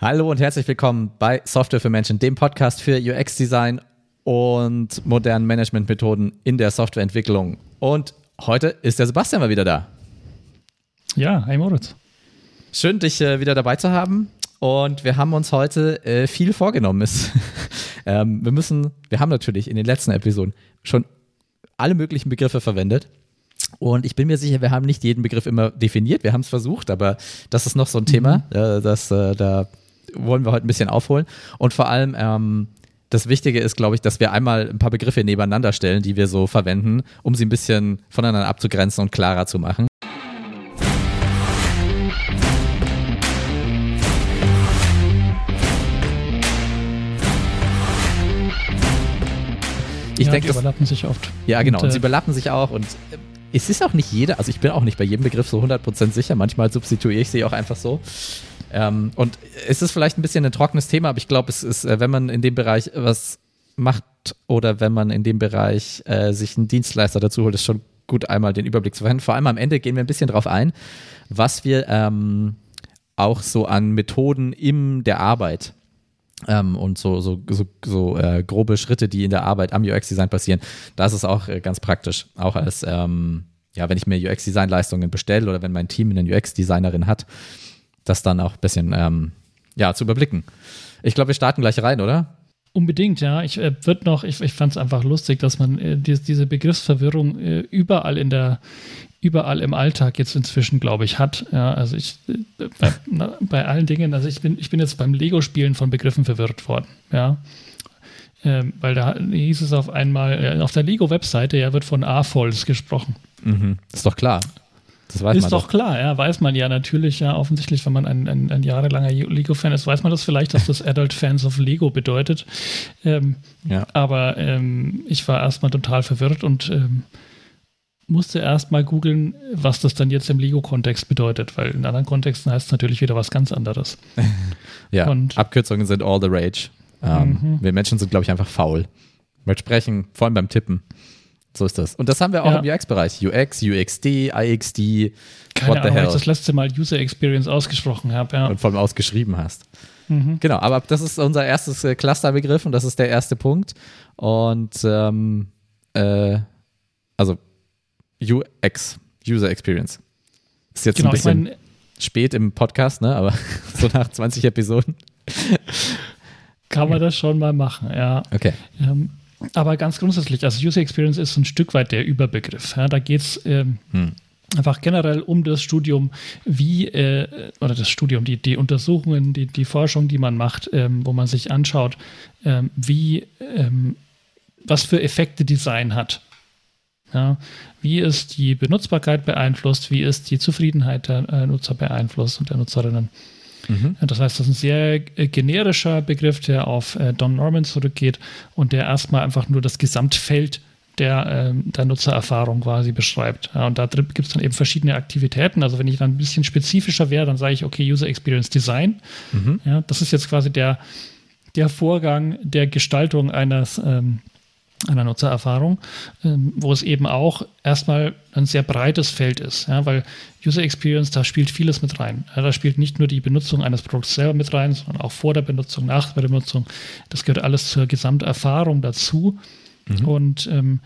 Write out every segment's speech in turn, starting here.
Hallo und herzlich willkommen bei Software für Menschen, dem Podcast für UX-Design und modernen Managementmethoden in der Softwareentwicklung. Und heute ist der Sebastian mal wieder da. Ja, hi Moritz. Schön, dich äh, wieder dabei zu haben. Und wir haben uns heute äh, viel vorgenommen. ähm, wir müssen, wir haben natürlich in den letzten Episoden schon alle möglichen Begriffe verwendet. Und ich bin mir sicher, wir haben nicht jeden Begriff immer definiert. Wir haben es versucht, aber das ist noch so ein Thema. Mhm. Äh, das, äh, da wollen wir heute ein bisschen aufholen. Und vor allem, ähm, das Wichtige ist, glaube ich, dass wir einmal ein paar Begriffe nebeneinander stellen, die wir so verwenden, um sie ein bisschen voneinander abzugrenzen und klarer zu machen. Ich ja, denke, die überlappen sich oft. Ja, genau. Und, und sie äh, überlappen sich auch. Und äh, es ist auch nicht jeder, also ich bin auch nicht bei jedem Begriff so 100% sicher. Manchmal substituiere ich sie auch einfach so. Ähm, und es ist vielleicht ein bisschen ein trockenes Thema, aber ich glaube, es ist, äh, wenn man in dem Bereich was macht oder wenn man in dem Bereich äh, sich einen Dienstleister dazu holt, ist schon gut, einmal den Überblick zu verwenden. Vor allem am Ende gehen wir ein bisschen drauf ein, was wir ähm, auch so an Methoden in der Arbeit ähm, und so, so, so, so äh, grobe Schritte, die in der Arbeit am UX-Design passieren, das ist auch äh, ganz praktisch. Auch als, ähm, ja, wenn ich mir UX-Design-Leistungen bestelle oder wenn mein Team eine UX-Designerin hat, das dann auch ein bisschen ähm, ja, zu überblicken. Ich glaube, wir starten gleich rein, oder? Unbedingt, ja. Ich äh, wird noch, ich, ich fand es einfach lustig, dass man äh, die, diese Begriffsverwirrung äh, überall in der, überall im Alltag jetzt inzwischen, glaube ich, hat. Ja, also ich äh, bei, na, bei, allen Dingen, also ich bin, ich bin jetzt beim Lego-Spielen von Begriffen verwirrt worden, ja. Ähm, weil da hieß es auf einmal, äh, auf der Lego-Webseite, ja, wird von A-Folds gesprochen. Mhm. Ist doch klar. Das weiß ist man doch, doch klar, ja, weiß man ja natürlich, ja, offensichtlich, wenn man ein, ein, ein jahrelanger Lego-Fan ist, weiß man das vielleicht, dass das Adult Fans of Lego bedeutet. Ähm, ja. Aber ähm, ich war erstmal total verwirrt und ähm, musste erstmal googeln, was das dann jetzt im Lego-Kontext bedeutet, weil in anderen Kontexten heißt es natürlich wieder was ganz anderes. ja, und, Abkürzungen sind all the rage. Ähm, mhm. Wir Menschen sind, glaube ich, einfach faul. Beim Sprechen, vor allem beim Tippen. So ist das. Und das haben wir auch ja. im UX-Bereich. UX, UXD, IXD. Keine what the Ahnung, hell. ich das letzte Mal User Experience ausgesprochen habe. Ja. Und vor allem ausgeschrieben hast. Mhm. Genau, aber das ist unser erstes äh, Clusterbegriff und das ist der erste Punkt. Und ähm, äh, also UX, User Experience. Ist jetzt genau, ein bisschen ich mein, spät im Podcast, ne? aber so nach 20 Episoden. Kann man das schon mal machen, ja. Okay. Ähm, aber ganz grundsätzlich, also User Experience ist ein Stück weit der Überbegriff. Ja, da geht es ähm, hm. einfach generell um das Studium, wie, äh, oder das Studium, die, die Untersuchungen, die, die Forschung, die man macht, ähm, wo man sich anschaut, ähm, wie, ähm, was für Effekte Design hat. Ja, wie ist die Benutzbarkeit beeinflusst, wie ist die Zufriedenheit der äh, Nutzer beeinflusst und der Nutzerinnen. Mhm. Das heißt, das ist ein sehr äh, generischer Begriff, der auf äh, Don Norman zurückgeht und der erstmal einfach nur das Gesamtfeld der, äh, der Nutzererfahrung quasi beschreibt. Und da gibt es dann eben verschiedene Aktivitäten. Also wenn ich dann ein bisschen spezifischer wäre, dann sage ich, okay, User Experience Design. Mhm. Ja, das ist jetzt quasi der, der Vorgang der Gestaltung eines ähm, einer Nutzererfahrung, ähm, wo es eben auch erstmal ein sehr breites Feld ist, ja, weil User Experience, da spielt vieles mit rein. Ja, da spielt nicht nur die Benutzung eines Produkts selber mit rein, sondern auch vor der Benutzung, nach der Benutzung. Das gehört alles zur Gesamterfahrung dazu mhm. und ähm,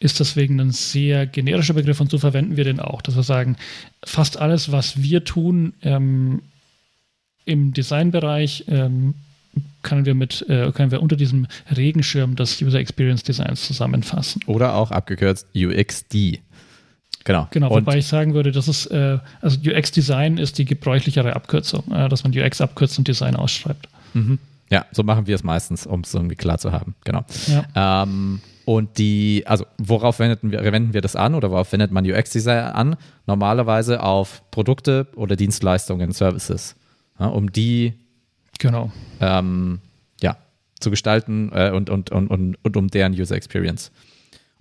ist deswegen ein sehr generischer Begriff und so verwenden wir den auch, dass wir sagen, fast alles, was wir tun ähm, im Designbereich, ähm, können wir mit, äh, können wir unter diesem Regenschirm des User Experience Designs zusammenfassen. Oder auch abgekürzt UXD. Genau. Genau, Und wobei ich sagen würde, das ist, äh, also UX-Design ist die gebräuchlichere Abkürzung, äh, dass man UX abkürzt und Design ausschreibt. Mhm. Ja, so machen wir es meistens, um es irgendwie klar zu haben. Genau. Ja. Ähm, und die, also worauf wenden wir, wenden wir das an oder worauf wendet man UX-Design an? Normalerweise auf Produkte oder Dienstleistungen, Services. Ja, um die Genau. Ähm, ja, zu gestalten äh, und, und, und, und, und um deren User Experience,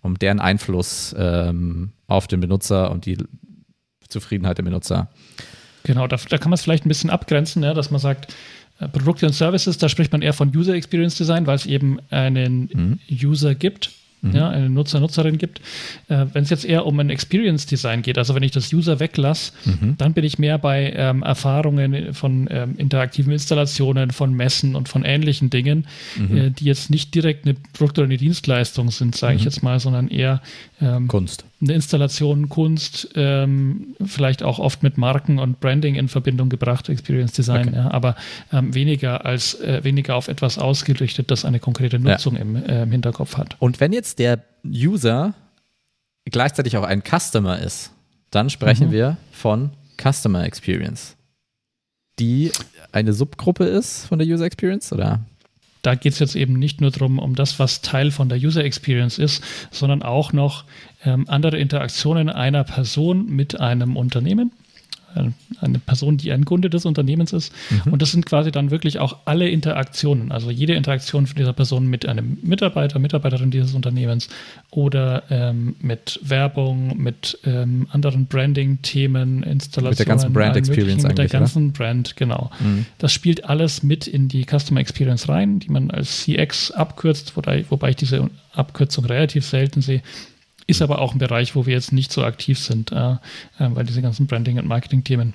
um deren Einfluss ähm, auf den Benutzer und die Zufriedenheit der Benutzer. Genau, da, da kann man es vielleicht ein bisschen abgrenzen, ja, dass man sagt, äh, Produkte und Services, da spricht man eher von User Experience Design, weil es eben einen mhm. User gibt, mhm. ja, eine Nutzer, Nutzerin gibt. Äh, wenn es jetzt eher um ein Experience Design geht, also wenn ich das User weglasse, mhm. dann bin ich mehr bei ähm, Erfahrungen von ähm, interaktiven Installationen, von Messen und von ähnlichen Dingen, mhm. äh, die jetzt nicht direkt eine Produkt- oder eine Dienstleistung sind, sage ich mhm. jetzt mal, sondern eher ähm, Kunst. Eine Installation, Kunst, ähm, vielleicht auch oft mit Marken und Branding in Verbindung gebracht, Experience Design, okay. ja, aber ähm, weniger als äh, weniger auf etwas ausgerichtet, das eine konkrete Nutzung ja. im, äh, im Hinterkopf hat. Und wenn jetzt der User gleichzeitig auch ein Customer ist, dann sprechen mhm. wir von Customer Experience, die eine Subgruppe ist von der User Experience, oder? da geht es jetzt eben nicht nur darum, um das, was Teil von der User Experience ist, sondern auch noch ähm, andere Interaktionen einer Person mit einem Unternehmen eine Person, die ein Kunde des Unternehmens ist. Mhm. Und das sind quasi dann wirklich auch alle Interaktionen, also jede Interaktion von dieser Person mit einem Mitarbeiter, Mitarbeiterin dieses Unternehmens oder ähm, mit Werbung, mit ähm, anderen Branding-Themen, Installationen. Mit der ganzen Brand Experience Mit der ganzen oder? Brand, genau. Mhm. Das spielt alles mit in die Customer Experience rein, die man als CX abkürzt, wobei, wobei ich diese Abkürzung relativ selten sehe. Ist aber auch ein Bereich, wo wir jetzt nicht so aktiv sind, äh, äh, weil diese ganzen Branding- und Marketing-Themen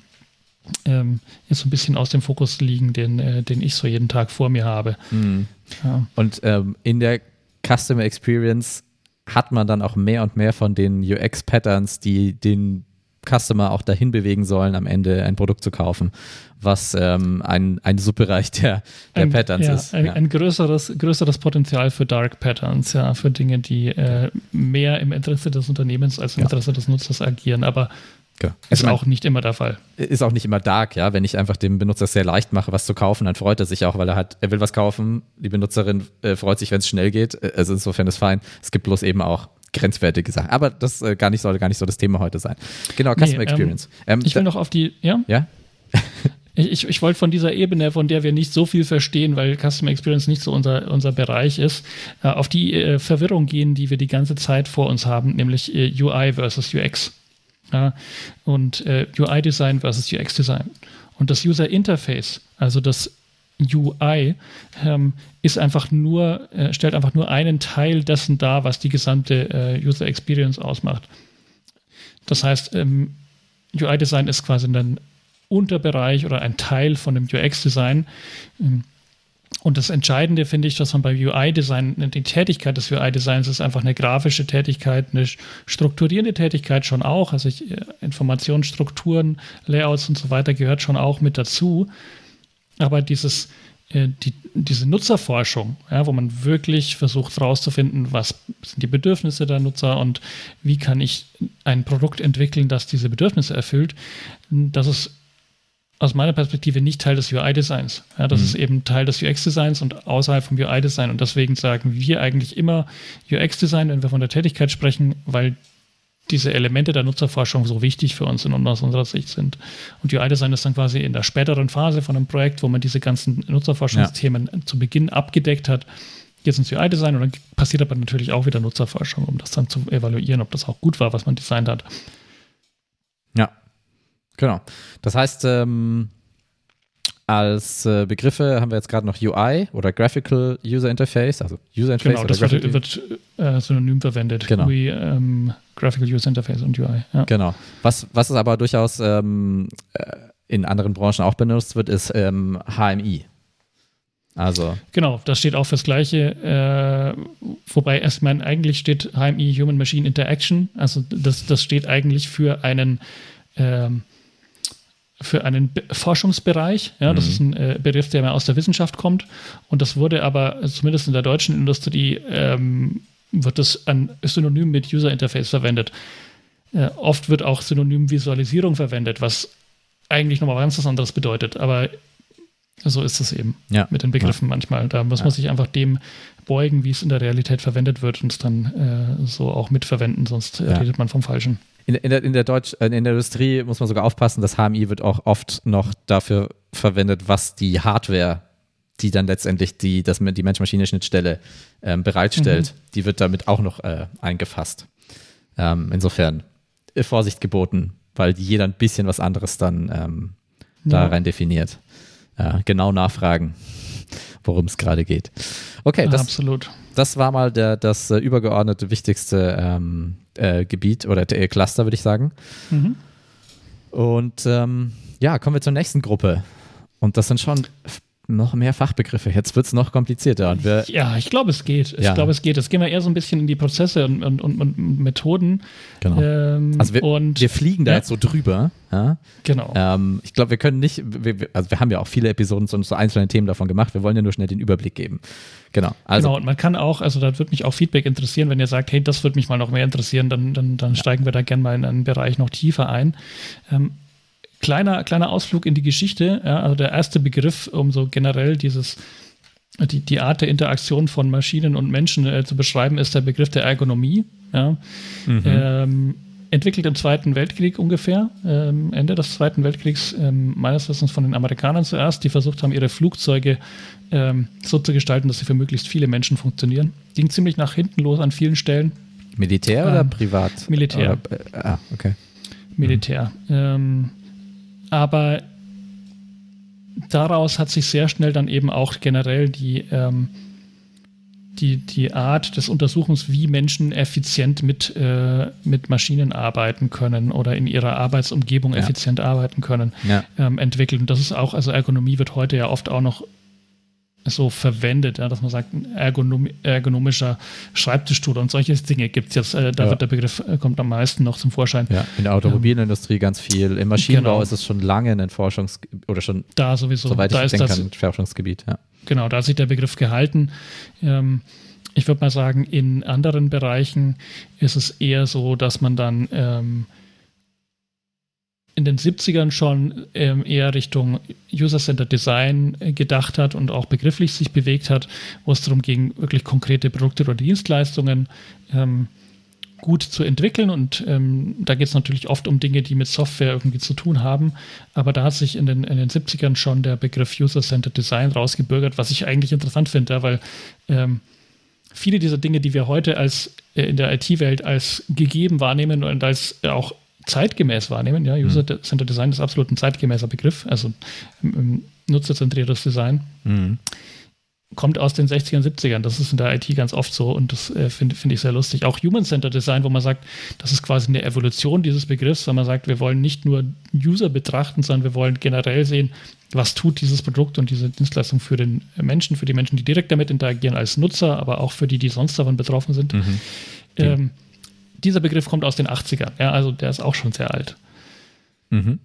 ähm, jetzt so ein bisschen aus dem Fokus liegen, den, äh, den ich so jeden Tag vor mir habe. Mhm. Ja. Und ähm, in der Customer Experience hat man dann auch mehr und mehr von den UX-Patterns, die den Customer auch dahin bewegen sollen, am Ende ein Produkt zu kaufen, was ähm, ein, ein Subbereich der, der ein, Patterns ja, ist. Ein, ja. ein, größeres, größeres Potenzial für Dark Patterns, ja, für Dinge, die äh, mehr im Interesse des Unternehmens als im ja. Interesse des Nutzers agieren, aber ja. Ist auch nicht immer der Fall. Ist auch nicht immer dark, ja. Wenn ich einfach dem Benutzer sehr leicht mache, was zu kaufen, dann freut er sich auch, weil er hat, er will was kaufen. Die Benutzerin äh, freut sich, wenn es schnell geht. Also insofern ist fein. Es gibt bloß eben auch grenzwertige Sachen. Aber das äh, gar nicht, soll gar nicht so das Thema heute sein. Genau, Customer nee, ähm, Experience. Ähm, ich will noch auf die, ja? Ja? ich, ich wollte von dieser Ebene, von der wir nicht so viel verstehen, weil Customer Experience nicht so unser, unser Bereich ist, äh, auf die äh, Verwirrung gehen, die wir die ganze Zeit vor uns haben, nämlich äh, UI versus UX. Ja? Und äh, UI-Design versus UX-Design. Und das User Interface, also das UI ähm, ist einfach nur, äh, stellt einfach nur einen Teil dessen dar, was die gesamte äh, User Experience ausmacht. Das heißt, ähm, UI-Design ist quasi ein Unterbereich oder ein Teil von dem UX-Design. Ähm, und das Entscheidende finde ich, dass man bei UI-Design, die Tätigkeit des UI-Designs ist einfach eine grafische Tätigkeit, eine strukturierende Tätigkeit schon auch. Also ich, äh, Informationen, Strukturen, Layouts und so weiter gehört schon auch mit dazu. Aber dieses, äh, die, diese Nutzerforschung, ja, wo man wirklich versucht herauszufinden, was sind die Bedürfnisse der Nutzer und wie kann ich ein Produkt entwickeln, das diese Bedürfnisse erfüllt, das ist aus meiner Perspektive nicht Teil des UI-Designs. Ja, das mhm. ist eben Teil des UX-Designs und außerhalb vom UI-Design. Und deswegen sagen wir eigentlich immer UX-Design, wenn wir von der Tätigkeit sprechen, weil diese Elemente der Nutzerforschung so wichtig für uns in, aus unserer Sicht sind. Und UI-Design ist dann quasi in der späteren Phase von einem Projekt, wo man diese ganzen Nutzerforschungsthemen ja. zu Beginn abgedeckt hat, jetzt ins UI-Design und dann passiert aber natürlich auch wieder Nutzerforschung, um das dann zu evaluieren, ob das auch gut war, was man designt hat. Ja, genau. Das heißt, ähm, als äh, Begriffe haben wir jetzt gerade noch UI oder Graphical User Interface, also User Interface. Genau, das wird, wird äh, synonym verwendet. Genau. GUI, ähm, Graphical User Interface und UI. Ja. Genau. Was, was es aber durchaus ähm, äh, in anderen Branchen auch benutzt wird, ist ähm, HMI. Also. Genau, das steht auch fürs Gleiche. Äh, wobei erstmal eigentlich steht HMI Human Machine Interaction. Also das, das steht eigentlich für einen ähm, für einen Forschungsbereich. Ja, das mhm. ist ein äh, Begriff, der mehr aus der Wissenschaft kommt. Und das wurde aber, zumindest in der deutschen Industrie, ähm, wird das ein Synonym mit User Interface verwendet. Äh, oft wird auch Synonym Visualisierung verwendet, was eigentlich nochmal ganz was anderes bedeutet. Aber so ist es eben ja. mit den Begriffen ja. manchmal. Da muss man sich einfach dem beugen, wie es in der Realität verwendet wird und es dann äh, so auch mitverwenden, sonst redet man vom Falschen in, in, der, in, der Deutsch, äh, in der Industrie muss man sogar aufpassen, das HMI wird auch oft noch dafür verwendet, was die Hardware, die dann letztendlich die, das, die Mensch-Maschine-Schnittstelle ähm, bereitstellt, mhm. die wird damit auch noch äh, eingefasst. Ähm, insofern äh, Vorsicht geboten, weil jeder ein bisschen was anderes dann ähm, da ja. rein definiert. Äh, genau nachfragen, worum es gerade geht. Okay, das, absolut das war mal der, das äh, übergeordnete wichtigste ähm, äh, Gebiet oder der Cluster, würde ich sagen. Mhm. Und ähm, ja, kommen wir zur nächsten Gruppe. Und das sind schon noch mehr Fachbegriffe. Jetzt wird es noch komplizierter. Ja, ich glaube, es geht. Ich ja. glaube, es geht. Jetzt gehen wir eher so ein bisschen in die Prozesse und, und, und, und Methoden. Genau. Ähm, also wir, wir fliegen da ja. jetzt so drüber. Ja? Genau. Ähm, ich glaube, wir können nicht, wir, also wir haben ja auch viele Episoden zu so einzelnen Themen davon gemacht. Wir wollen ja nur schnell den Überblick geben. Genau. Also, genau, und man kann auch, also da würde mich auch Feedback interessieren, wenn ihr sagt, hey, das würde mich mal noch mehr interessieren, dann, dann, dann steigen wir da gerne mal in einen Bereich noch tiefer ein. Ähm, kleiner, kleiner Ausflug in die Geschichte. Ja, also der erste Begriff, um so generell dieses, die, die Art der Interaktion von Maschinen und Menschen äh, zu beschreiben, ist der Begriff der Ergonomie. Ja. Mhm. Ähm, entwickelt im Zweiten Weltkrieg ungefähr, ähm, Ende des Zweiten Weltkriegs, ähm, meines Wissens von den Amerikanern zuerst, die versucht haben, ihre Flugzeuge ähm, so zu gestalten, dass sie für möglichst viele Menschen funktionieren. Ging ziemlich nach hinten los an vielen Stellen. Militär oder ähm, privat? Militär. Oder, äh, ah, okay. Militär. Mhm. Aber daraus hat sich sehr schnell dann eben auch generell die, ähm, die, die Art des Untersuchens, wie Menschen effizient mit, äh, mit Maschinen arbeiten können oder in ihrer Arbeitsumgebung ja. effizient arbeiten können, ja. ähm, entwickelt. Und das ist auch, also Ergonomie wird heute ja oft auch noch so verwendet, ja, dass man sagt, ergonom ergonomischer Schreibtischstuhl und solche Dinge gibt es jetzt. Äh, da ja. wird der Begriff äh, kommt am meisten noch zum Vorschein. Ja, in der Automobilindustrie ähm, ganz viel. Im Maschinenbau genau. ist es schon lange ein Forschungs- oder schon da sowieso. Soweit da ich denken kann, Forschungsgebiet. Ja. Genau, da hat sich der Begriff gehalten. Ähm, ich würde mal sagen, in anderen Bereichen ist es eher so, dass man dann ähm, in den 70ern schon ähm, eher Richtung User-Centered Design äh, gedacht hat und auch begrifflich sich bewegt hat, wo es darum ging, wirklich konkrete Produkte oder Dienstleistungen ähm, gut zu entwickeln. Und ähm, da geht es natürlich oft um Dinge, die mit Software irgendwie zu tun haben. Aber da hat sich in den, in den 70ern schon der Begriff User-Centered Design rausgebürgert, was ich eigentlich interessant finde, weil ähm, viele dieser Dinge, die wir heute als äh, in der IT-Welt als gegeben wahrnehmen und als auch zeitgemäß wahrnehmen. Ja, User-Centered Design ist absolut ein zeitgemäßer Begriff, also nutzerzentriertes Design. Mhm. Kommt aus den 60ern, 70ern. Das ist in der IT ganz oft so und das äh, finde find ich sehr lustig. Auch Human-Centered Design, wo man sagt, das ist quasi eine Evolution dieses Begriffs, weil man sagt, wir wollen nicht nur User betrachten, sondern wir wollen generell sehen, was tut dieses Produkt und diese Dienstleistung für den Menschen, für die Menschen, die direkt damit interagieren als Nutzer, aber auch für die, die sonst davon betroffen sind. Mhm. Ähm, dieser Begriff kommt aus den 80ern, ja, also der ist auch schon sehr alt. Mhm.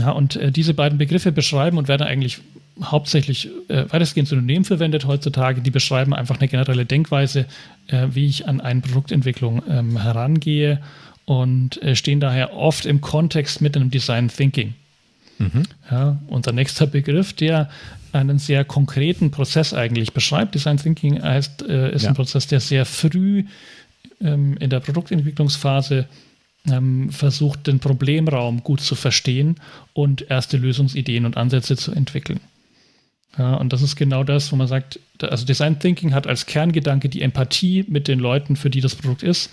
Ja, und äh, diese beiden Begriffe beschreiben und werden eigentlich hauptsächlich äh, weitestgehend synonym verwendet heutzutage. Die beschreiben einfach eine generelle Denkweise, äh, wie ich an eine Produktentwicklung ähm, herangehe und äh, stehen daher oft im Kontext mit einem Design Thinking. Mhm. Ja, unser nächster Begriff, der einen sehr konkreten Prozess eigentlich beschreibt. Design Thinking heißt, äh, ist ja. ein Prozess, der sehr früh ähm, in der Produktentwicklungsphase ähm, versucht, den Problemraum gut zu verstehen und erste Lösungsideen und Ansätze zu entwickeln. Ja, und das ist genau das, wo man sagt, also Design Thinking hat als Kerngedanke die Empathie mit den Leuten, für die das Produkt ist.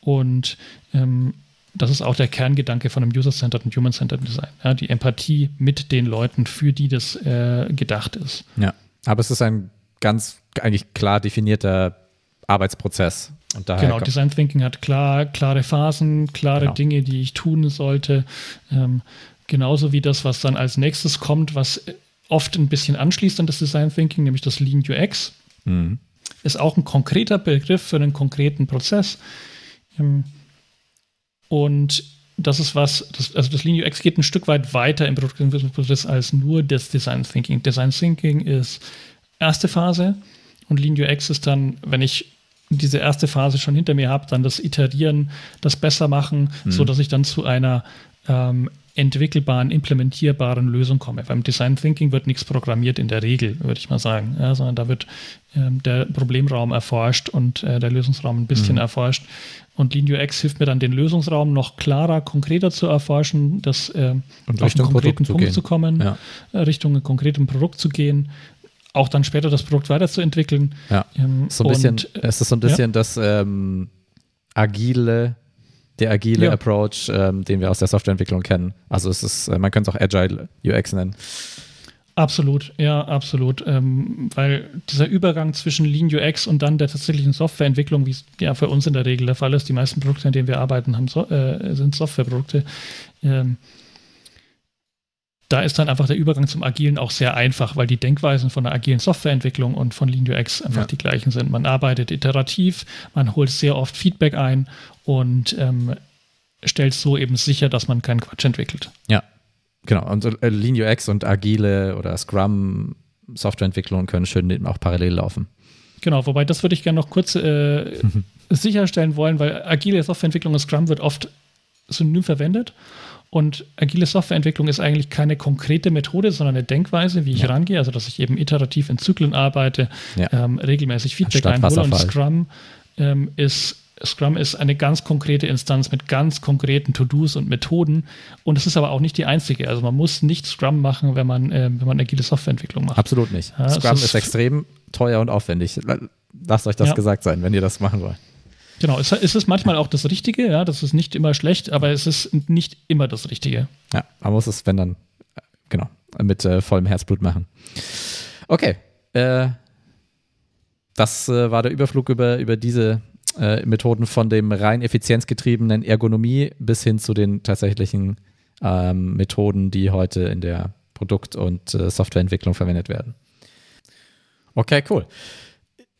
Und ähm, das ist auch der Kerngedanke von einem User-Centered und Human-Centered Design. Ja, die Empathie mit den Leuten, für die das äh, gedacht ist. Ja, aber es ist ein ganz eigentlich klar definierter Arbeitsprozess. genau, Design Thinking hat klar, klare Phasen, klare genau. Dinge, die ich tun sollte. Ähm, genauso wie das, was dann als nächstes kommt, was oft ein bisschen anschließt an das Design Thinking, nämlich das Lean UX. Mhm. Ist auch ein konkreter Begriff für einen konkreten Prozess. Ähm, und das ist was, das, also das Lean UX geht ein Stück weit weiter im Produktentwicklungsprozess als nur das Design Thinking. Design Thinking ist erste Phase und Lean UX ist dann, wenn ich diese erste Phase schon hinter mir habe, dann das Iterieren, das besser machen, mhm. so dass ich dann zu einer ähm, entwickelbaren, implementierbaren Lösung komme. Beim Design Thinking wird nichts programmiert in der Regel, würde ich mal sagen, ja, sondern da wird ähm, der Problemraum erforscht und äh, der Lösungsraum ein bisschen mhm. erforscht. Und Lean UX hilft mir dann, den Lösungsraum noch klarer, konkreter zu erforschen, das äh, auf einen konkreten Produkt Punkt zu, zu kommen, ja. Äh, Richtung ein konkretem Produkt zu gehen, auch dann später das Produkt weiterzuentwickeln. Ja. Ähm, so ein bisschen, und, es ist so ein bisschen ja. das ähm, agile, der agile ja. Approach, ähm, den wir aus der Softwareentwicklung kennen. Also es ist, äh, man könnte es auch Agile UX nennen. Absolut, ja, absolut. Ähm, weil dieser Übergang zwischen Lean UX und dann der tatsächlichen Softwareentwicklung, wie es ja für uns in der Regel der Fall ist, die meisten Produkte, an denen wir arbeiten, haben so, äh, sind Softwareprodukte. Da ist dann einfach der Übergang zum Agilen auch sehr einfach, weil die Denkweisen von der agilen Softwareentwicklung und von Lean UX einfach ja. die gleichen sind. Man arbeitet iterativ, man holt sehr oft Feedback ein und ähm, stellt so eben sicher, dass man keinen Quatsch entwickelt. Ja, Genau, und äh, Lean UX und agile oder Scrum Softwareentwicklung können schön auch parallel laufen. Genau, wobei das würde ich gerne noch kurz äh, sicherstellen wollen, weil agile Softwareentwicklung und Scrum wird oft synonym verwendet. Und agile Softwareentwicklung ist eigentlich keine konkrete Methode, sondern eine Denkweise, wie ich ja. rangehe, also dass ich eben iterativ in Zyklen arbeite, ja. ähm, regelmäßig Feedback einhole. Und Scrum ähm, ist Scrum ist eine ganz konkrete Instanz mit ganz konkreten To-Dos und Methoden. Und es ist aber auch nicht die einzige. Also man muss nicht Scrum machen, wenn man, äh, wenn man agile Softwareentwicklung macht. Absolut nicht. Ja, Scrum ist, ist, extrem teuer und aufwendig. Lasst euch das ja. gesagt sein, wenn ihr das machen wollt. Genau, es, ist manchmal auch das Richtige, ja, das ist nicht immer schlecht, aber es ist nicht immer das Richtige. Ja, man muss es, wenn dann, äh, genau, mit äh, vollem Herzblut machen. Okay, äh, das äh, war der Überflug über, über diese äh, Methoden von dem rein effizienzgetriebenen Ergonomie bis hin zu den tatsächlichen ähm, Methoden, die heute in der Produkt- und äh, Softwareentwicklung verwendet werden. Okay, cool.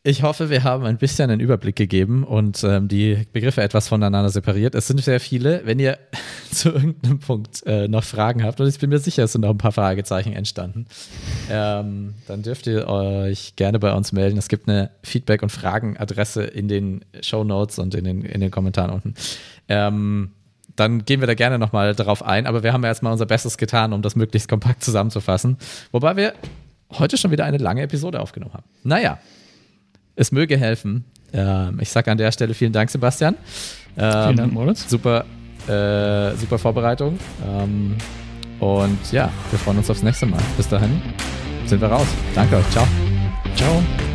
Ich hoffe, wir haben ein bisschen einen Überblick gegeben und ähm, die Begriffe etwas voneinander separiert. Es sind sehr viele. Wenn ihr zu irgendeinem Punkt äh, noch Fragen habt, und ich bin mir sicher, es sind noch ein paar Fragezeichen entstanden, ähm, dann dürft ihr euch gerne bei uns melden. Es gibt eine Feedback- und Fragenadresse in den Show Notes und in den, in den Kommentaren unten. Ähm, dann gehen wir da gerne nochmal darauf ein. Aber wir haben ja erstmal unser Bestes getan, um das möglichst kompakt zusammenzufassen. Wobei wir heute schon wieder eine lange Episode aufgenommen haben. Naja, es möge helfen. Ähm, ich sage an der Stelle vielen Dank, Sebastian. Ähm, vielen Dank, Moritz. Super, äh, super Vorbereitung. Ähm, und ja, wir freuen uns aufs nächste Mal. Bis dahin sind wir raus. Danke euch. Ciao. Ciao.